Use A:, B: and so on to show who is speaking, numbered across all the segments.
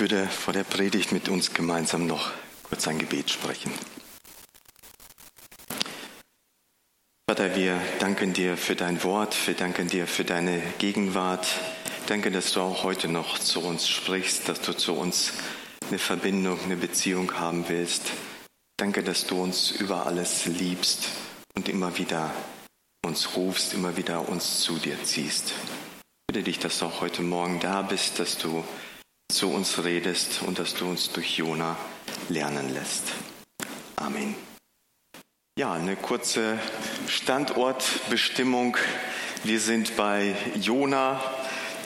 A: Ich würde vor der Predigt mit uns gemeinsam noch kurz ein Gebet sprechen. Vater, wir danken dir für dein Wort, wir danken dir für deine Gegenwart. Danke, dass du auch heute noch zu uns sprichst, dass du zu uns eine Verbindung, eine Beziehung haben willst. Danke, dass du uns über alles liebst und immer wieder uns rufst, immer wieder uns zu dir ziehst. Ich bitte dich, dass du auch heute Morgen da bist, dass du zu uns redest und dass du uns durch Jona lernen lässt. Amen. Ja, eine kurze Standortbestimmung. Wir sind bei Jona,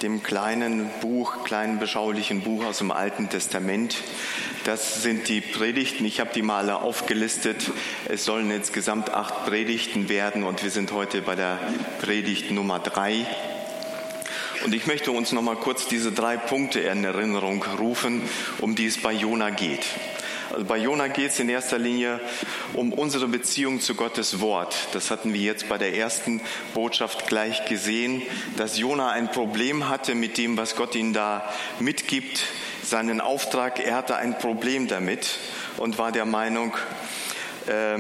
A: dem kleinen Buch, kleinen beschaulichen Buch aus dem Alten Testament. Das sind die Predigten. Ich habe die mal aufgelistet. Es sollen insgesamt acht Predigten werden und wir sind heute bei der Predigt Nummer drei. Und ich möchte uns noch mal kurz diese drei Punkte in Erinnerung rufen, um die es bei Jona geht. Also bei Jona geht es in erster Linie um unsere Beziehung zu Gottes Wort. Das hatten wir jetzt bei der ersten Botschaft gleich gesehen, dass Jona ein Problem hatte mit dem, was Gott ihm da mitgibt, seinen Auftrag. Er hatte ein Problem damit und war der Meinung, äh,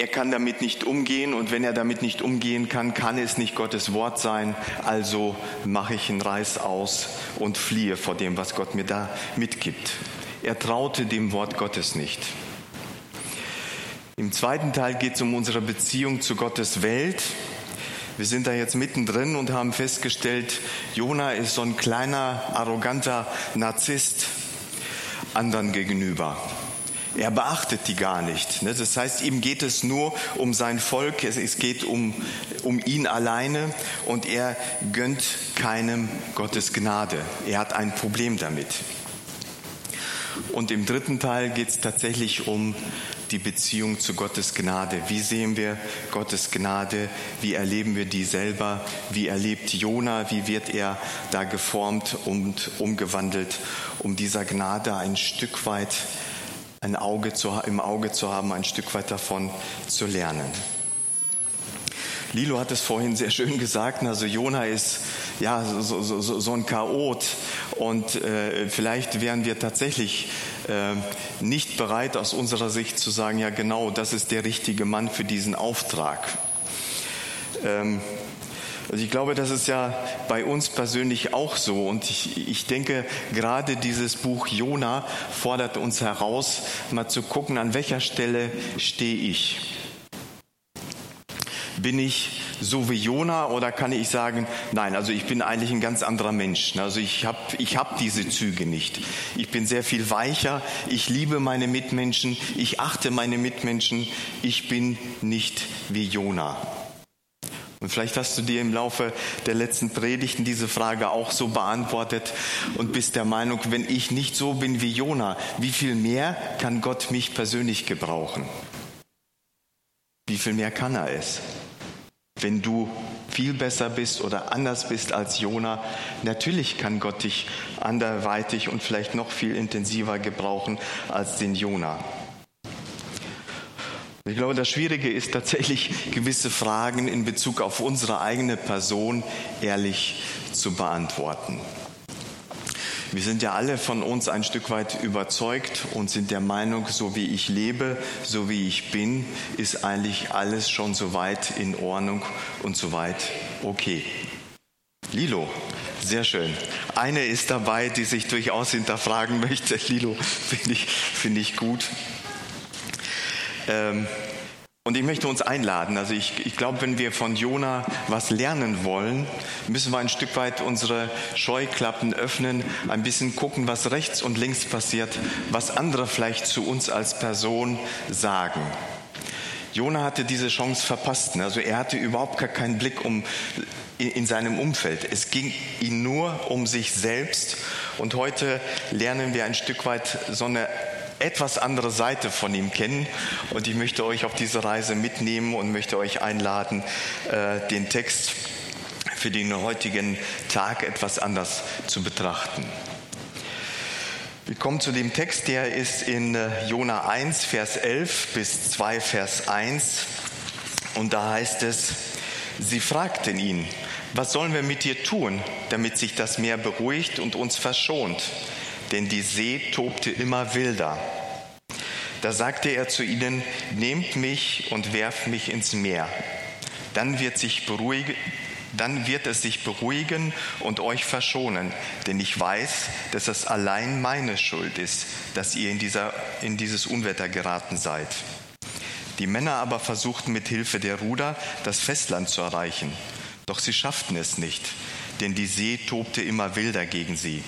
A: er kann damit nicht umgehen und wenn er damit nicht umgehen kann, kann es nicht Gottes Wort sein. Also mache ich einen Reiß aus und fliehe vor dem, was Gott mir da mitgibt. Er traute dem Wort Gottes nicht. Im zweiten Teil geht es um unsere Beziehung zu Gottes Welt. Wir sind da jetzt mittendrin und haben festgestellt, Jona ist so ein kleiner, arroganter Narzisst anderen gegenüber. Er beachtet die gar nicht. Ne? Das heißt, ihm geht es nur um sein Volk, es geht um, um ihn alleine und er gönnt keinem Gottes Gnade. Er hat ein Problem damit. Und im dritten Teil geht es tatsächlich um die Beziehung zu Gottes Gnade. Wie sehen wir Gottes Gnade? Wie erleben wir die selber? Wie erlebt Jona? Wie wird er da geformt und umgewandelt, um dieser Gnade ein Stück weit ein Auge zu, im Auge zu haben, ein Stück weit davon zu lernen. Lilo hat es vorhin sehr schön gesagt, also Jona ist ja so, so, so, ein Chaot und äh, vielleicht wären wir tatsächlich äh, nicht bereit aus unserer Sicht zu sagen, ja genau, das ist der richtige Mann für diesen Auftrag. Ähm, also ich glaube, das ist ja bei uns persönlich auch so. Und ich, ich denke, gerade dieses Buch Jona fordert uns heraus, mal zu gucken, an welcher Stelle stehe ich. Bin ich so wie Jona oder kann ich sagen, nein, also ich bin eigentlich ein ganz anderer Mensch. Also ich habe ich hab diese Züge nicht. Ich bin sehr viel weicher, ich liebe meine Mitmenschen, ich achte meine Mitmenschen, ich bin nicht wie Jona. Und vielleicht hast du dir im Laufe der letzten Predigten diese Frage auch so beantwortet und bist der Meinung, wenn ich nicht so bin wie Jona, wie viel mehr kann Gott mich persönlich gebrauchen? Wie viel mehr kann er es? Wenn du viel besser bist oder anders bist als Jona, natürlich kann Gott dich anderweitig und vielleicht noch viel intensiver gebrauchen als den Jona. Ich glaube, das Schwierige ist tatsächlich, gewisse Fragen in Bezug auf unsere eigene Person ehrlich zu beantworten. Wir sind ja alle von uns ein Stück weit überzeugt und sind der Meinung, so wie ich lebe, so wie ich bin, ist eigentlich alles schon so weit in Ordnung und so weit okay. Lilo, sehr schön. Eine ist dabei, die sich durchaus hinterfragen möchte. Lilo, finde ich, finde ich gut. Ähm, und ich möchte uns einladen. Also ich, ich glaube, wenn wir von Jona was lernen wollen, müssen wir ein Stück weit unsere Scheuklappen öffnen, ein bisschen gucken, was rechts und links passiert, was andere vielleicht zu uns als Person sagen. Jona hatte diese Chance verpasst. Also er hatte überhaupt gar keinen Blick um, in seinem Umfeld. Es ging ihm nur um sich selbst. Und heute lernen wir ein Stück weit so eine etwas andere Seite von ihm kennen. Und ich möchte euch auf diese Reise mitnehmen und möchte euch einladen, äh, den Text für den heutigen Tag etwas anders zu betrachten. Wir kommen zu dem Text, der ist in äh, Jona 1, Vers 11 bis 2, Vers 1. Und da heißt es, sie fragten ihn, was sollen wir mit dir tun, damit sich das Meer beruhigt und uns verschont? Denn die See tobte immer wilder. Da sagte er zu ihnen, nehmt mich und werft mich ins Meer. Dann wird, sich beruhigen, dann wird es sich beruhigen und euch verschonen, denn ich weiß, dass es allein meine Schuld ist, dass ihr in, dieser, in dieses Unwetter geraten seid. Die Männer aber versuchten mit Hilfe der Ruder das Festland zu erreichen, doch sie schafften es nicht, denn die See tobte immer wilder gegen sie.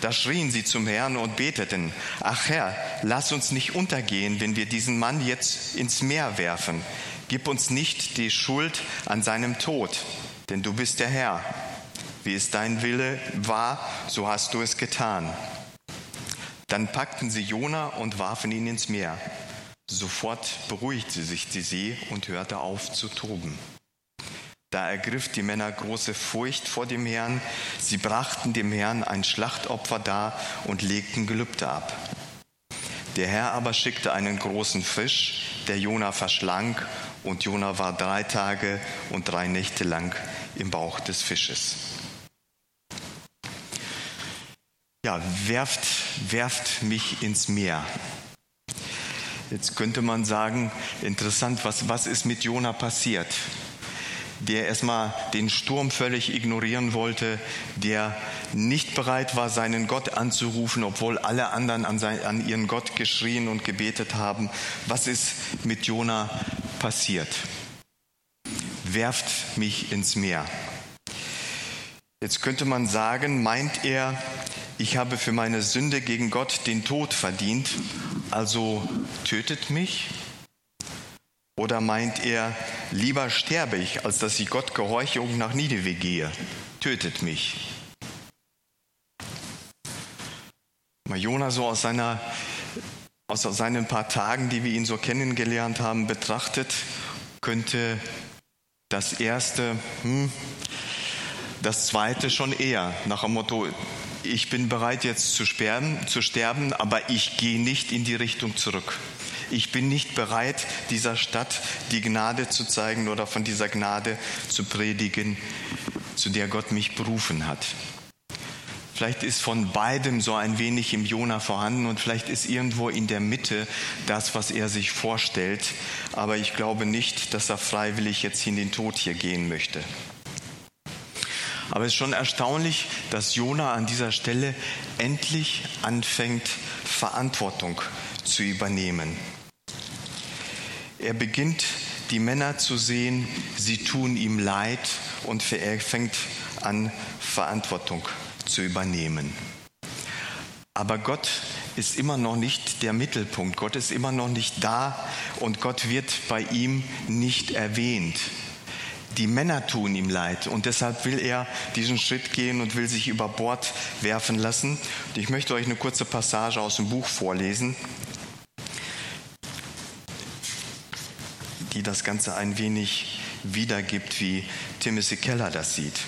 A: Da schrien sie zum Herrn und beteten, ach Herr, lass uns nicht untergehen, wenn wir diesen Mann jetzt ins Meer werfen. Gib uns nicht die Schuld an seinem Tod, denn du bist der Herr. Wie es dein Wille war, so hast du es getan. Dann packten sie Jona und warfen ihn ins Meer. Sofort beruhigte sich die See und hörte auf zu toben. Da ergriff die Männer große Furcht vor dem Herrn. Sie brachten dem Herrn ein Schlachtopfer dar und legten Gelübde ab. Der Herr aber schickte einen großen Fisch, der Jona verschlang, und Jona war drei Tage und drei Nächte lang im Bauch des Fisches. Ja, werft, werft mich ins Meer. Jetzt könnte man sagen, interessant, was, was ist mit Jona passiert? Der erstmal den Sturm völlig ignorieren wollte, der nicht bereit war, seinen Gott anzurufen, obwohl alle anderen an, sein, an ihren Gott geschrien und gebetet haben. Was ist mit Jona passiert? Werft mich ins Meer. Jetzt könnte man sagen, meint er, ich habe für meine Sünde gegen Gott den Tod verdient, also tötet mich? Oder meint er, lieber sterbe ich, als dass ich Gott gehorche und nach Nineveh gehe? Tötet mich. Mal Jona so aus, seiner, aus seinen paar Tagen, die wir ihn so kennengelernt haben, betrachtet, könnte das erste, hm, das zweite schon eher nach dem Motto, ich bin bereit jetzt zu sterben, zu sterben, aber ich gehe nicht in die Richtung zurück. Ich bin nicht bereit, dieser Stadt die Gnade zu zeigen oder von dieser Gnade zu predigen, zu der Gott mich berufen hat. Vielleicht ist von beidem so ein wenig im Jona vorhanden und vielleicht ist irgendwo in der Mitte das, was er sich vorstellt. Aber ich glaube nicht, dass er freiwillig jetzt in den Tod hier gehen möchte. Aber es ist schon erstaunlich, dass Jona an dieser Stelle endlich anfängt, Verantwortung zu übernehmen. Er beginnt die Männer zu sehen, sie tun ihm leid und er fängt an, Verantwortung zu übernehmen. Aber Gott ist immer noch nicht der Mittelpunkt. Gott ist immer noch nicht da und Gott wird bei ihm nicht erwähnt. Die Männer tun ihm leid und deshalb will er diesen Schritt gehen und will sich über Bord werfen lassen. Und ich möchte euch eine kurze Passage aus dem Buch vorlesen. Die das Ganze ein wenig wiedergibt, wie Timothy Keller das sieht.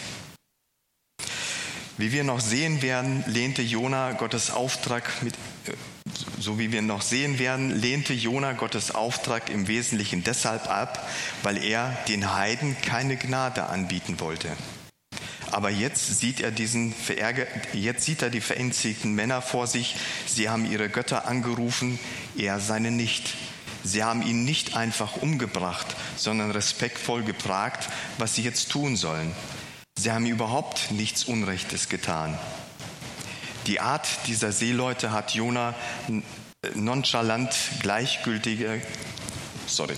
A: Wie wir noch sehen werden, lehnte Jona Gottes Auftrag mit, äh, so wie wir noch sehen werden, lehnte Jona Gottes Auftrag im Wesentlichen deshalb ab, weil er den Heiden keine Gnade anbieten wollte. Aber jetzt sieht er diesen Verärger, jetzt sieht er die verängstigten Männer vor sich. Sie haben ihre Götter angerufen, er seine nicht. Sie haben ihn nicht einfach umgebracht, sondern respektvoll gefragt, was sie jetzt tun sollen. Sie haben überhaupt nichts Unrechtes getan. Die Art dieser Seeleute hat Jona nonchalant gleichgültige, sorry,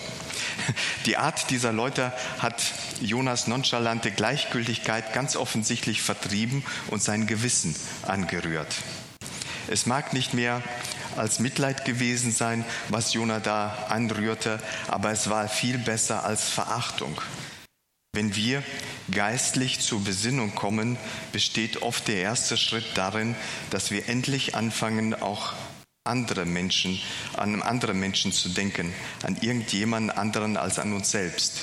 A: die Art dieser Leute hat Jonas nonchalante Gleichgültigkeit ganz offensichtlich vertrieben und sein Gewissen angerührt. Es mag nicht mehr als Mitleid gewesen sein, was Jona da anrührte, aber es war viel besser als Verachtung. Wenn wir geistlich zur Besinnung kommen, besteht oft der erste Schritt darin, dass wir endlich anfangen, auch andere Menschen, an andere Menschen zu denken, an irgendjemanden anderen als an uns selbst.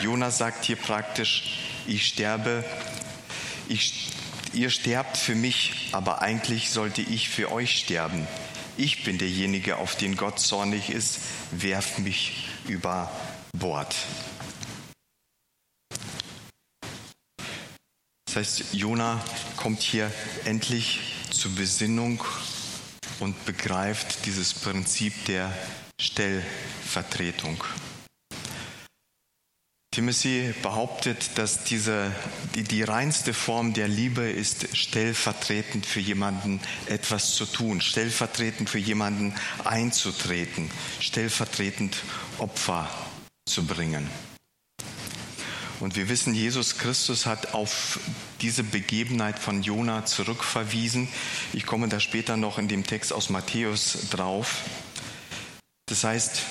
A: Jona sagt hier praktisch, ich sterbe, ich, ihr sterbt für mich, aber eigentlich sollte ich für euch sterben ich bin derjenige, auf den Gott zornig ist, werft mich über Bord. Das heißt, Jona kommt hier endlich zur Besinnung und begreift dieses Prinzip der Stellvertretung. Timothy behauptet, dass diese, die, die reinste Form der Liebe ist, stellvertretend für jemanden etwas zu tun, stellvertretend für jemanden einzutreten, stellvertretend Opfer zu bringen. Und wir wissen, Jesus Christus hat auf diese Begebenheit von Jona zurückverwiesen. Ich komme da später noch in dem Text aus Matthäus drauf. Das heißt,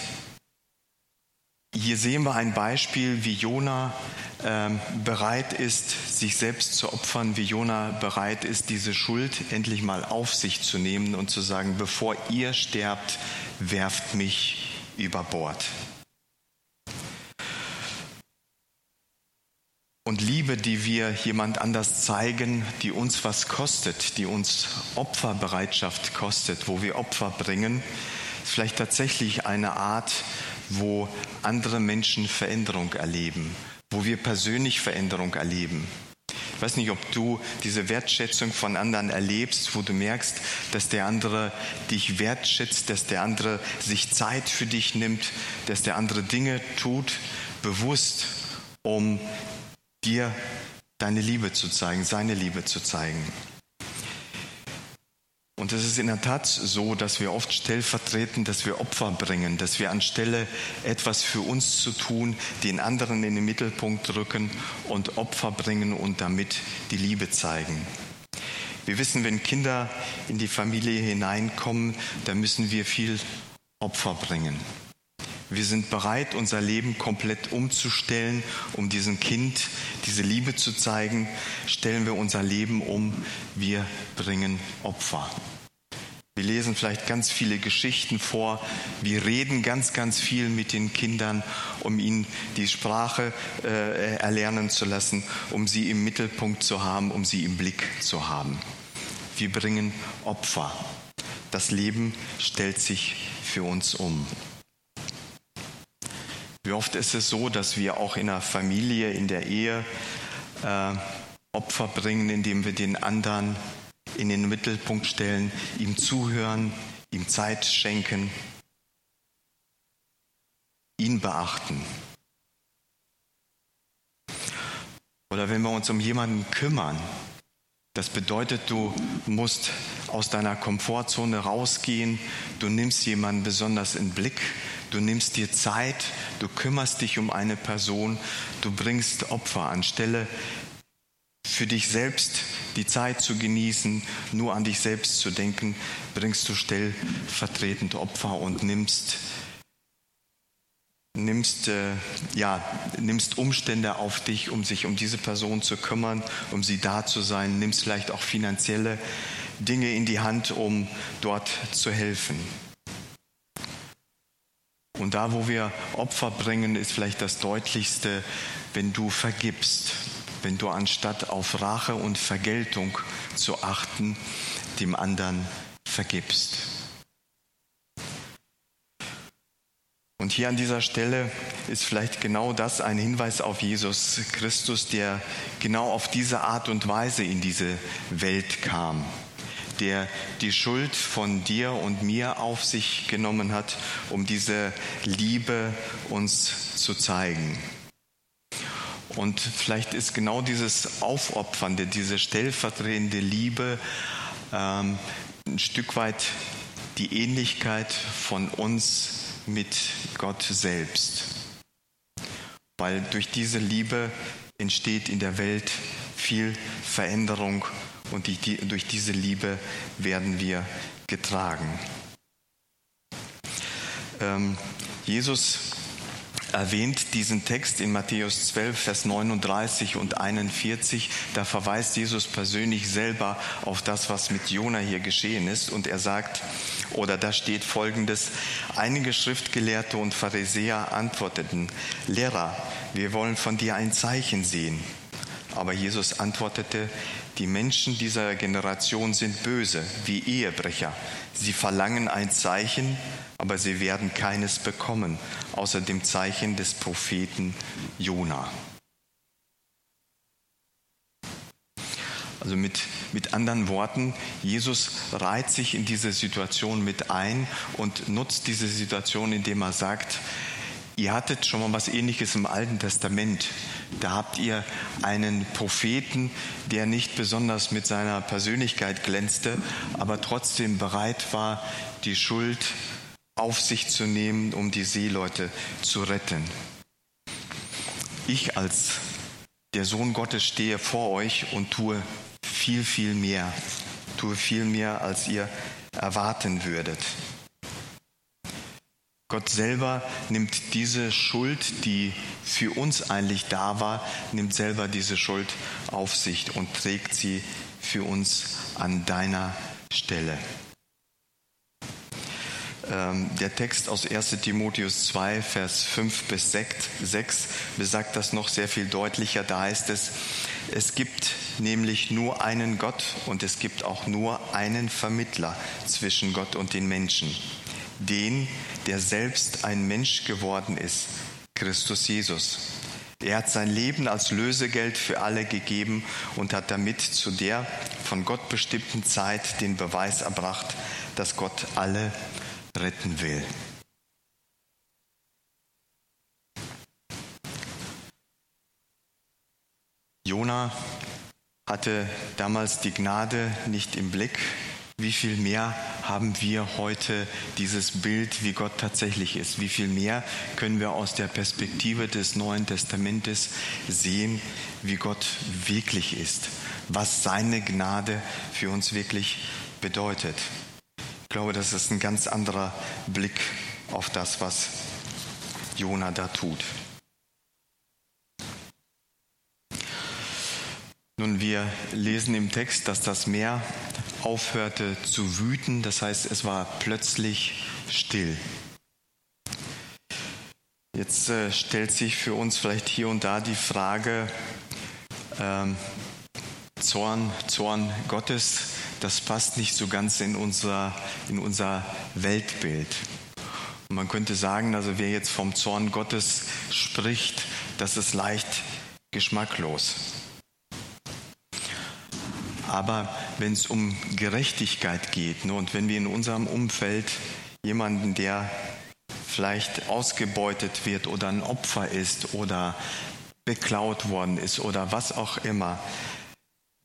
A: hier sehen wir ein Beispiel, wie Jona äh, bereit ist, sich selbst zu opfern, wie Jona bereit ist, diese Schuld endlich mal auf sich zu nehmen und zu sagen, bevor ihr sterbt, werft mich über Bord. Und Liebe, die wir jemand anders zeigen, die uns was kostet, die uns Opferbereitschaft kostet, wo wir Opfer bringen, ist vielleicht tatsächlich eine Art, wo andere Menschen Veränderung erleben, wo wir persönlich Veränderung erleben. Ich weiß nicht, ob du diese Wertschätzung von anderen erlebst, wo du merkst, dass der andere dich wertschätzt, dass der andere sich Zeit für dich nimmt, dass der andere Dinge tut, bewusst, um dir deine Liebe zu zeigen, seine Liebe zu zeigen. Und es ist in der Tat so, dass wir oft stellvertretend, dass wir Opfer bringen, dass wir anstelle etwas für uns zu tun, den anderen in den Mittelpunkt rücken und Opfer bringen und damit die Liebe zeigen. Wir wissen, wenn Kinder in die Familie hineinkommen, dann müssen wir viel Opfer bringen. Wir sind bereit, unser Leben komplett umzustellen, um diesem Kind diese Liebe zu zeigen. Stellen wir unser Leben um, wir bringen Opfer. Wir lesen vielleicht ganz viele Geschichten vor. Wir reden ganz, ganz viel mit den Kindern, um ihnen die Sprache äh, erlernen zu lassen, um sie im Mittelpunkt zu haben, um sie im Blick zu haben. Wir bringen Opfer. Das Leben stellt sich für uns um. Wie oft ist es so, dass wir auch in der Familie, in der Ehe äh, Opfer bringen, indem wir den anderen in den Mittelpunkt stellen, ihm zuhören, ihm Zeit schenken, ihn beachten. Oder wenn wir uns um jemanden kümmern, das bedeutet, du musst aus deiner Komfortzone rausgehen, du nimmst jemanden besonders in Blick, Du nimmst dir Zeit, du kümmerst dich um eine Person, du bringst Opfer anstelle für dich selbst die Zeit zu genießen, nur an dich selbst zu denken, bringst du stellvertretend Opfer und nimmst nimmst, äh, ja, nimmst Umstände auf dich, um sich um diese Person zu kümmern, um sie da zu sein, nimmst vielleicht auch finanzielle Dinge in die Hand, um dort zu helfen. Und da, wo wir Opfer bringen, ist vielleicht das Deutlichste, wenn du vergibst, wenn du anstatt auf Rache und Vergeltung zu achten, dem anderen vergibst. Und hier an dieser Stelle ist vielleicht genau das ein Hinweis auf Jesus Christus, der genau auf diese Art und Weise in diese Welt kam der die Schuld von dir und mir auf sich genommen hat, um diese Liebe uns zu zeigen. Und vielleicht ist genau dieses Aufopfernde, diese stellvertretende Liebe ähm, ein Stück weit die Ähnlichkeit von uns mit Gott selbst. Weil durch diese Liebe entsteht in der Welt viel Veränderung und die, die, durch diese Liebe werden wir getragen. Ähm, Jesus erwähnt diesen Text in Matthäus 12, Vers 39 und 41. Da verweist Jesus persönlich selber auf das, was mit Jona hier geschehen ist. Und er sagt, oder da steht folgendes, einige Schriftgelehrte und Pharisäer antworteten, Lehrer, wir wollen von dir ein Zeichen sehen. Aber Jesus antwortete, die Menschen dieser Generation sind böse, wie Ehebrecher. Sie verlangen ein Zeichen, aber sie werden keines bekommen, außer dem Zeichen des Propheten Jona. Also mit, mit anderen Worten, Jesus reiht sich in diese Situation mit ein und nutzt diese Situation, indem er sagt, ihr hattet schon mal was ähnliches im Alten Testament. Da habt ihr einen Propheten, der nicht besonders mit seiner Persönlichkeit glänzte, aber trotzdem bereit war, die Schuld auf sich zu nehmen, um die Seeleute zu retten. Ich als der Sohn Gottes stehe vor euch und tue viel, viel mehr, tue viel mehr, als ihr erwarten würdet. Gott selber nimmt diese Schuld, die für uns eigentlich da war, nimmt selber diese Schuld auf sich und trägt sie für uns an deiner Stelle. Ähm, der Text aus 1 Timotheus 2, Vers 5 bis 6 besagt das noch sehr viel deutlicher. Da heißt es, es gibt nämlich nur einen Gott und es gibt auch nur einen Vermittler zwischen Gott und den Menschen, den, der selbst ein Mensch geworden ist, Christus Jesus. Er hat sein Leben als Lösegeld für alle gegeben und hat damit zu der von Gott bestimmten Zeit den Beweis erbracht, dass Gott alle retten will. Jona hatte damals die Gnade nicht im Blick. Wie viel mehr haben wir heute dieses Bild, wie Gott tatsächlich ist? Wie viel mehr können wir aus der Perspektive des Neuen Testamentes sehen, wie Gott wirklich ist? Was seine Gnade für uns wirklich bedeutet? Ich glaube, das ist ein ganz anderer Blick auf das, was Jona da tut. Nun, wir lesen im Text, dass das Meer aufhörte zu wüten, das heißt, es war plötzlich still. Jetzt äh, stellt sich für uns vielleicht hier und da die Frage, ähm, Zorn, Zorn Gottes, das passt nicht so ganz in unser, in unser Weltbild. Und man könnte sagen, also wer jetzt vom Zorn Gottes spricht, das ist leicht geschmacklos. Aber wenn es um Gerechtigkeit geht ne, und wenn wir in unserem Umfeld jemanden, der vielleicht ausgebeutet wird oder ein Opfer ist oder beklaut worden ist oder was auch immer,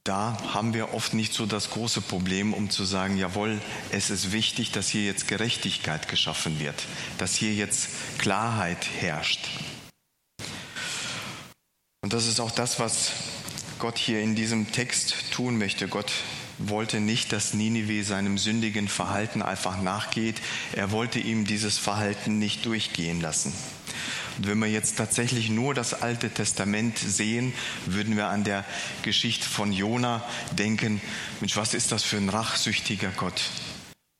A: da haben wir oft nicht so das große Problem, um zu sagen, jawohl, es ist wichtig, dass hier jetzt Gerechtigkeit geschaffen wird, dass hier jetzt Klarheit herrscht. Und das ist auch das, was Gott hier in diesem Text tun möchte. Gott wollte nicht, dass Ninive seinem sündigen Verhalten einfach nachgeht. Er wollte ihm dieses Verhalten nicht durchgehen lassen. Und wenn wir jetzt tatsächlich nur das Alte Testament sehen, würden wir an der Geschichte von Jona denken, Mensch, was ist das für ein rachsüchtiger Gott?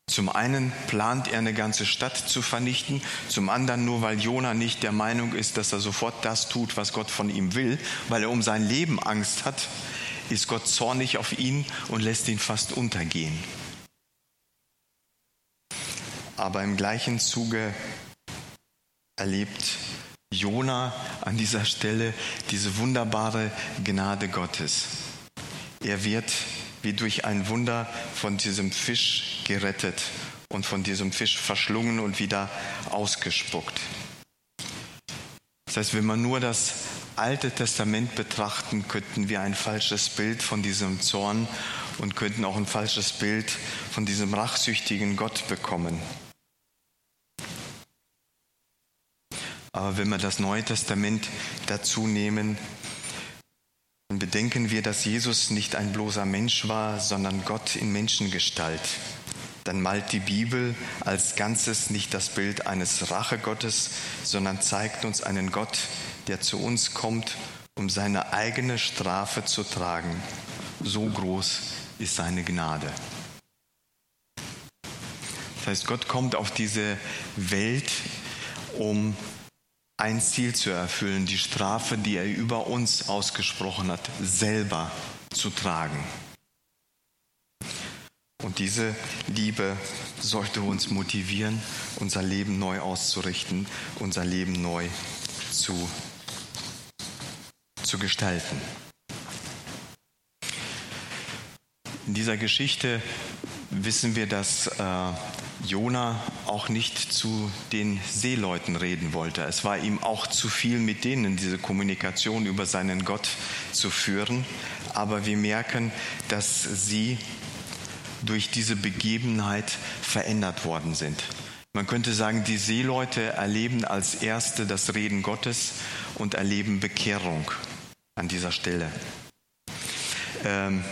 A: Zum einen plant er eine ganze Stadt zu vernichten, zum anderen nur weil Jona nicht der Meinung ist, dass er sofort das tut, was Gott von ihm will, weil er um sein Leben Angst hat, ist Gott zornig auf ihn und lässt ihn fast untergehen. Aber im gleichen Zuge erlebt Jona an dieser Stelle diese wunderbare Gnade Gottes. Er wird wie durch ein Wunder von diesem Fisch gerettet und von diesem Fisch verschlungen und wieder ausgespuckt. Das heißt, wenn man nur das Alte Testament betrachten, könnten wir ein falsches Bild von diesem Zorn und könnten auch ein falsches Bild von diesem rachsüchtigen Gott bekommen. Aber wenn wir das Neue Testament dazu nehmen, dann bedenken wir, dass Jesus nicht ein bloßer Mensch war, sondern Gott in Menschengestalt. Dann malt die Bibel als Ganzes nicht das Bild eines Rachegottes, sondern zeigt uns einen Gott, der zu uns kommt, um seine eigene Strafe zu tragen. So groß ist seine Gnade. Das heißt, Gott kommt auf diese Welt, um ein Ziel zu erfüllen, die Strafe, die er über uns ausgesprochen hat, selber zu tragen. Und diese Liebe sollte uns motivieren, unser Leben neu auszurichten, unser Leben neu zu, zu gestalten. In dieser Geschichte wissen wir, dass äh, Jona auch nicht zu den Seeleuten reden wollte. Es war ihm auch zu viel, mit denen diese Kommunikation über seinen Gott zu führen. Aber wir merken, dass sie durch diese Begebenheit verändert worden sind. Man könnte sagen, die Seeleute erleben als Erste das Reden Gottes und erleben Bekehrung an dieser Stelle. Ähm,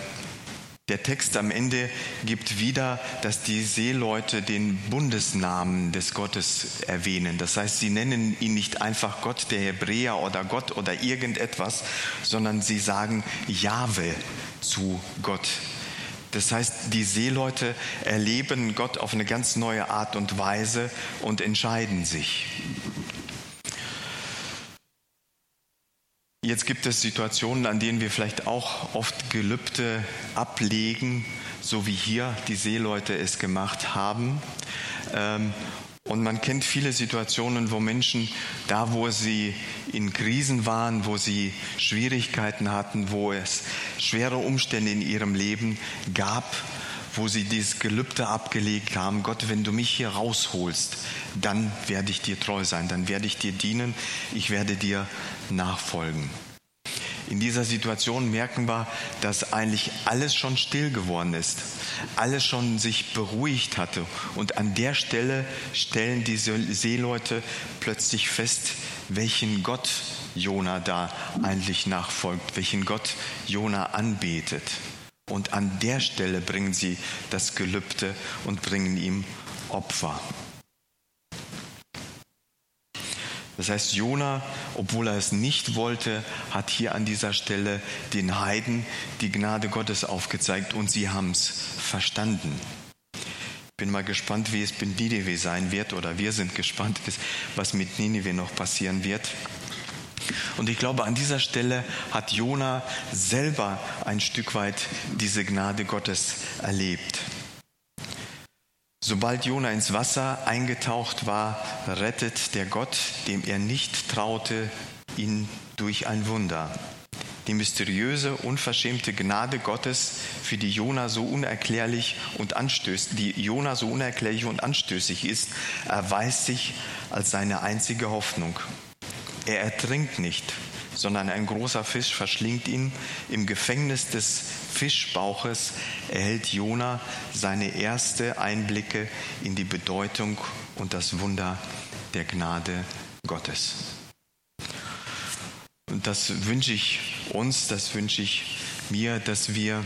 A: der Text am Ende gibt wieder, dass die Seeleute den Bundesnamen des Gottes erwähnen. Das heißt, sie nennen ihn nicht einfach Gott der Hebräer oder Gott oder irgendetwas, sondern sie sagen Jahwe zu Gott das heißt, die Seeleute erleben Gott auf eine ganz neue Art und Weise und entscheiden sich. Jetzt gibt es Situationen, an denen wir vielleicht auch oft Gelübde ablegen, so wie hier die Seeleute es gemacht haben. Ähm, und man kennt viele Situationen, wo Menschen da, wo sie in Krisen waren, wo sie Schwierigkeiten hatten, wo es schwere Umstände in ihrem Leben gab, wo sie dieses Gelübde abgelegt haben, Gott, wenn du mich hier rausholst, dann werde ich dir treu sein, dann werde ich dir dienen, ich werde dir nachfolgen. In dieser Situation merken wir, dass eigentlich alles schon still geworden ist, alles schon sich beruhigt hatte. Und an der Stelle stellen diese Seeleute plötzlich fest, welchen Gott Jona da eigentlich nachfolgt, welchen Gott Jona anbetet. Und an der Stelle bringen sie das Gelübde und bringen ihm Opfer. Das heißt, Jona, obwohl er es nicht wollte, hat hier an dieser Stelle den Heiden die Gnade Gottes aufgezeigt und sie haben es verstanden. Ich bin mal gespannt, wie es mit Nineveh sein wird oder wir sind gespannt, was mit Nineveh noch passieren wird. Und ich glaube, an dieser Stelle hat Jona selber ein Stück weit diese Gnade Gottes erlebt. Sobald Jona ins Wasser eingetaucht war, rettet der Gott, dem er nicht traute, ihn durch ein Wunder. Die mysteriöse, unverschämte Gnade Gottes, für die Jona so unerklärlich und anstößig, die Jona so unerklärlich und anstößig ist, erweist sich als seine einzige Hoffnung. Er ertrinkt nicht, sondern ein großer Fisch verschlingt ihn. Im Gefängnis des Fischbauches erhält Jona seine erste Einblicke in die Bedeutung und das Wunder der Gnade Gottes. Und das wünsche ich uns, das wünsche ich mir, dass wir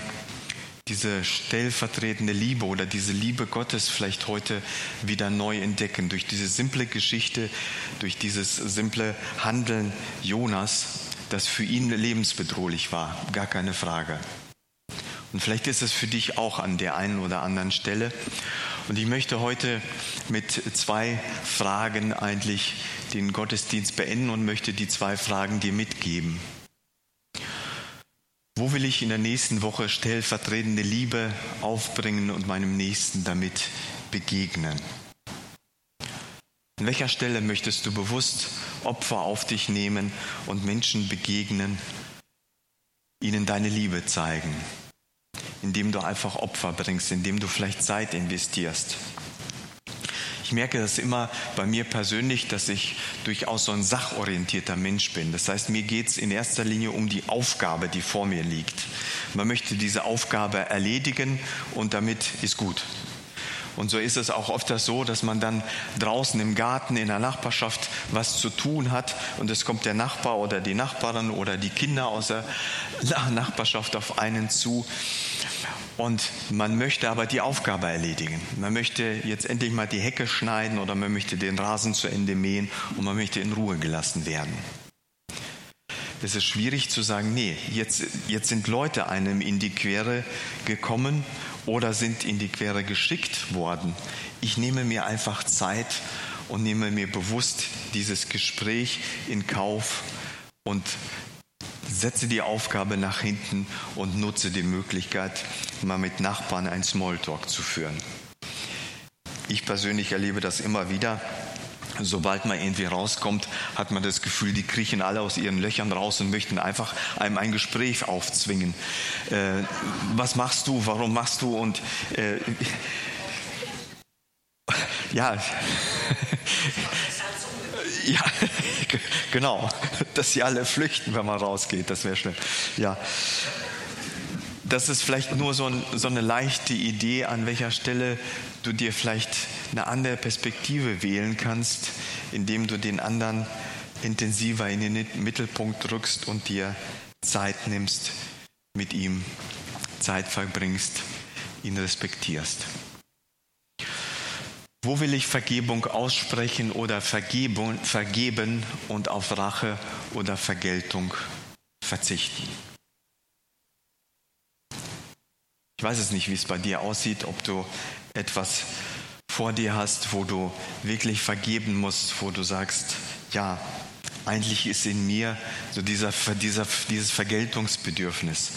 A: diese stellvertretende Liebe oder diese Liebe Gottes vielleicht heute wieder neu entdecken. Durch diese simple Geschichte, durch dieses simple Handeln Jonas, das für ihn lebensbedrohlich war, gar keine Frage. Und vielleicht ist es für dich auch an der einen oder anderen Stelle. Und ich möchte heute mit zwei Fragen eigentlich den Gottesdienst beenden und möchte die zwei Fragen dir mitgeben. Wo will ich in der nächsten Woche stellvertretende Liebe aufbringen und meinem Nächsten damit begegnen? An welcher Stelle möchtest du bewusst Opfer auf dich nehmen und Menschen begegnen, ihnen deine Liebe zeigen? indem du einfach Opfer bringst, indem du vielleicht Zeit investierst. Ich merke das immer bei mir persönlich, dass ich durchaus so ein sachorientierter Mensch bin. Das heißt, mir geht es in erster Linie um die Aufgabe, die vor mir liegt. Man möchte diese Aufgabe erledigen und damit ist gut. Und so ist es auch oft so, dass man dann draußen im Garten in der Nachbarschaft was zu tun hat und es kommt der Nachbar oder die Nachbarin oder die Kinder aus der Nachbarschaft auf einen zu. Und man möchte aber die Aufgabe erledigen. Man möchte jetzt endlich mal die Hecke schneiden oder man möchte den Rasen zu Ende mähen und man möchte in Ruhe gelassen werden. Es ist schwierig zu sagen, nee, jetzt, jetzt sind Leute einem in die Quere gekommen oder sind in die Quere geschickt worden. Ich nehme mir einfach Zeit und nehme mir bewusst dieses Gespräch in Kauf und setze die Aufgabe nach hinten und nutze die Möglichkeit, mal mit Nachbarn ein Smalltalk zu führen. Ich persönlich erlebe das immer wieder sobald man irgendwie rauskommt, hat man das Gefühl, die kriechen alle aus ihren Löchern raus und möchten einfach einem ein Gespräch aufzwingen. Äh, was machst du? Warum machst du? Und äh, ja, ja, genau, dass sie alle flüchten, wenn man rausgeht, das wäre schlimm. Ja, das ist vielleicht nur so, ein, so eine leichte Idee, an welcher Stelle du dir vielleicht eine andere Perspektive wählen kannst, indem du den anderen intensiver in den Mittelpunkt rückst und dir Zeit nimmst, mit ihm Zeit verbringst, ihn respektierst. Wo will ich Vergebung aussprechen oder vergeben, vergeben und auf Rache oder Vergeltung verzichten? Ich weiß es nicht, wie es bei dir aussieht, ob du etwas vor dir hast, wo du wirklich vergeben musst, wo du sagst, ja, eigentlich ist in mir so dieser, dieser, dieses Vergeltungsbedürfnis,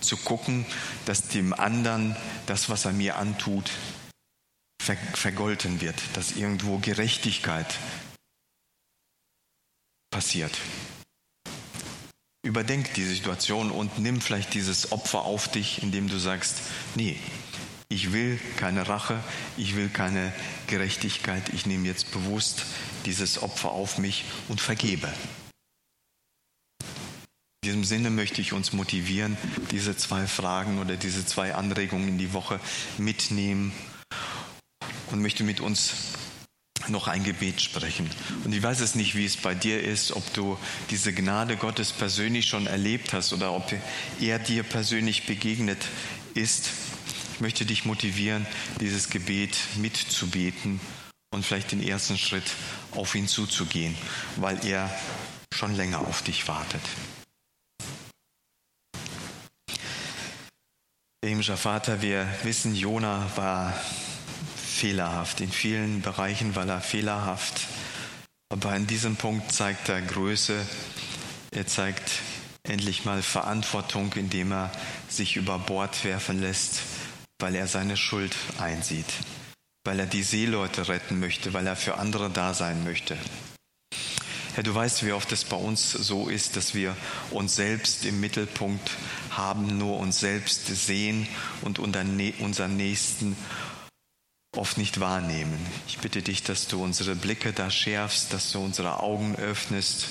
A: zu gucken, dass dem anderen das, was er mir antut, ver, vergolten wird, dass irgendwo Gerechtigkeit passiert. Überdenk die Situation und nimm vielleicht dieses Opfer auf dich, indem du sagst, nee, ich will keine Rache, ich will keine Gerechtigkeit, ich nehme jetzt bewusst dieses Opfer auf mich und vergebe. In diesem Sinne möchte ich uns motivieren, diese zwei Fragen oder diese zwei Anregungen in die Woche mitnehmen und möchte mit uns noch ein Gebet sprechen. Und ich weiß es nicht, wie es bei dir ist, ob du diese Gnade Gottes persönlich schon erlebt hast oder ob er dir persönlich begegnet ist. Ich möchte dich motivieren, dieses Gebet mitzubeten und vielleicht den ersten Schritt auf ihn zuzugehen, weil er schon länger auf dich wartet. Himmlischer Vater, wir wissen, Jona war fehlerhaft in vielen Bereichen, weil er fehlerhaft. Aber in diesem Punkt zeigt er Größe. Er zeigt endlich mal Verantwortung, indem er sich über Bord werfen lässt weil er seine Schuld einsieht, weil er die Seeleute retten möchte, weil er für andere da sein möchte. Herr, du weißt, wie oft es bei uns so ist, dass wir uns selbst im Mittelpunkt haben, nur uns selbst sehen und unseren Nächsten oft nicht wahrnehmen. Ich bitte dich, dass du unsere Blicke da schärfst, dass du unsere Augen öffnest,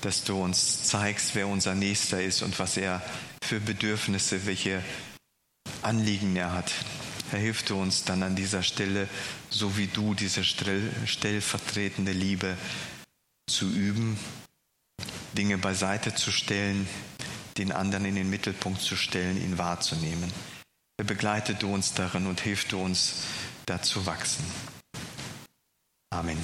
A: dass du uns zeigst, wer unser Nächster ist und was er für Bedürfnisse, welche Anliegen er hat. Er hilft uns dann an dieser Stelle, so wie du diese stellvertretende Liebe zu üben, Dinge beiseite zu stellen, den anderen in den Mittelpunkt zu stellen, ihn wahrzunehmen. Begleite du uns darin und hilf du uns, dazu wachsen. Amen.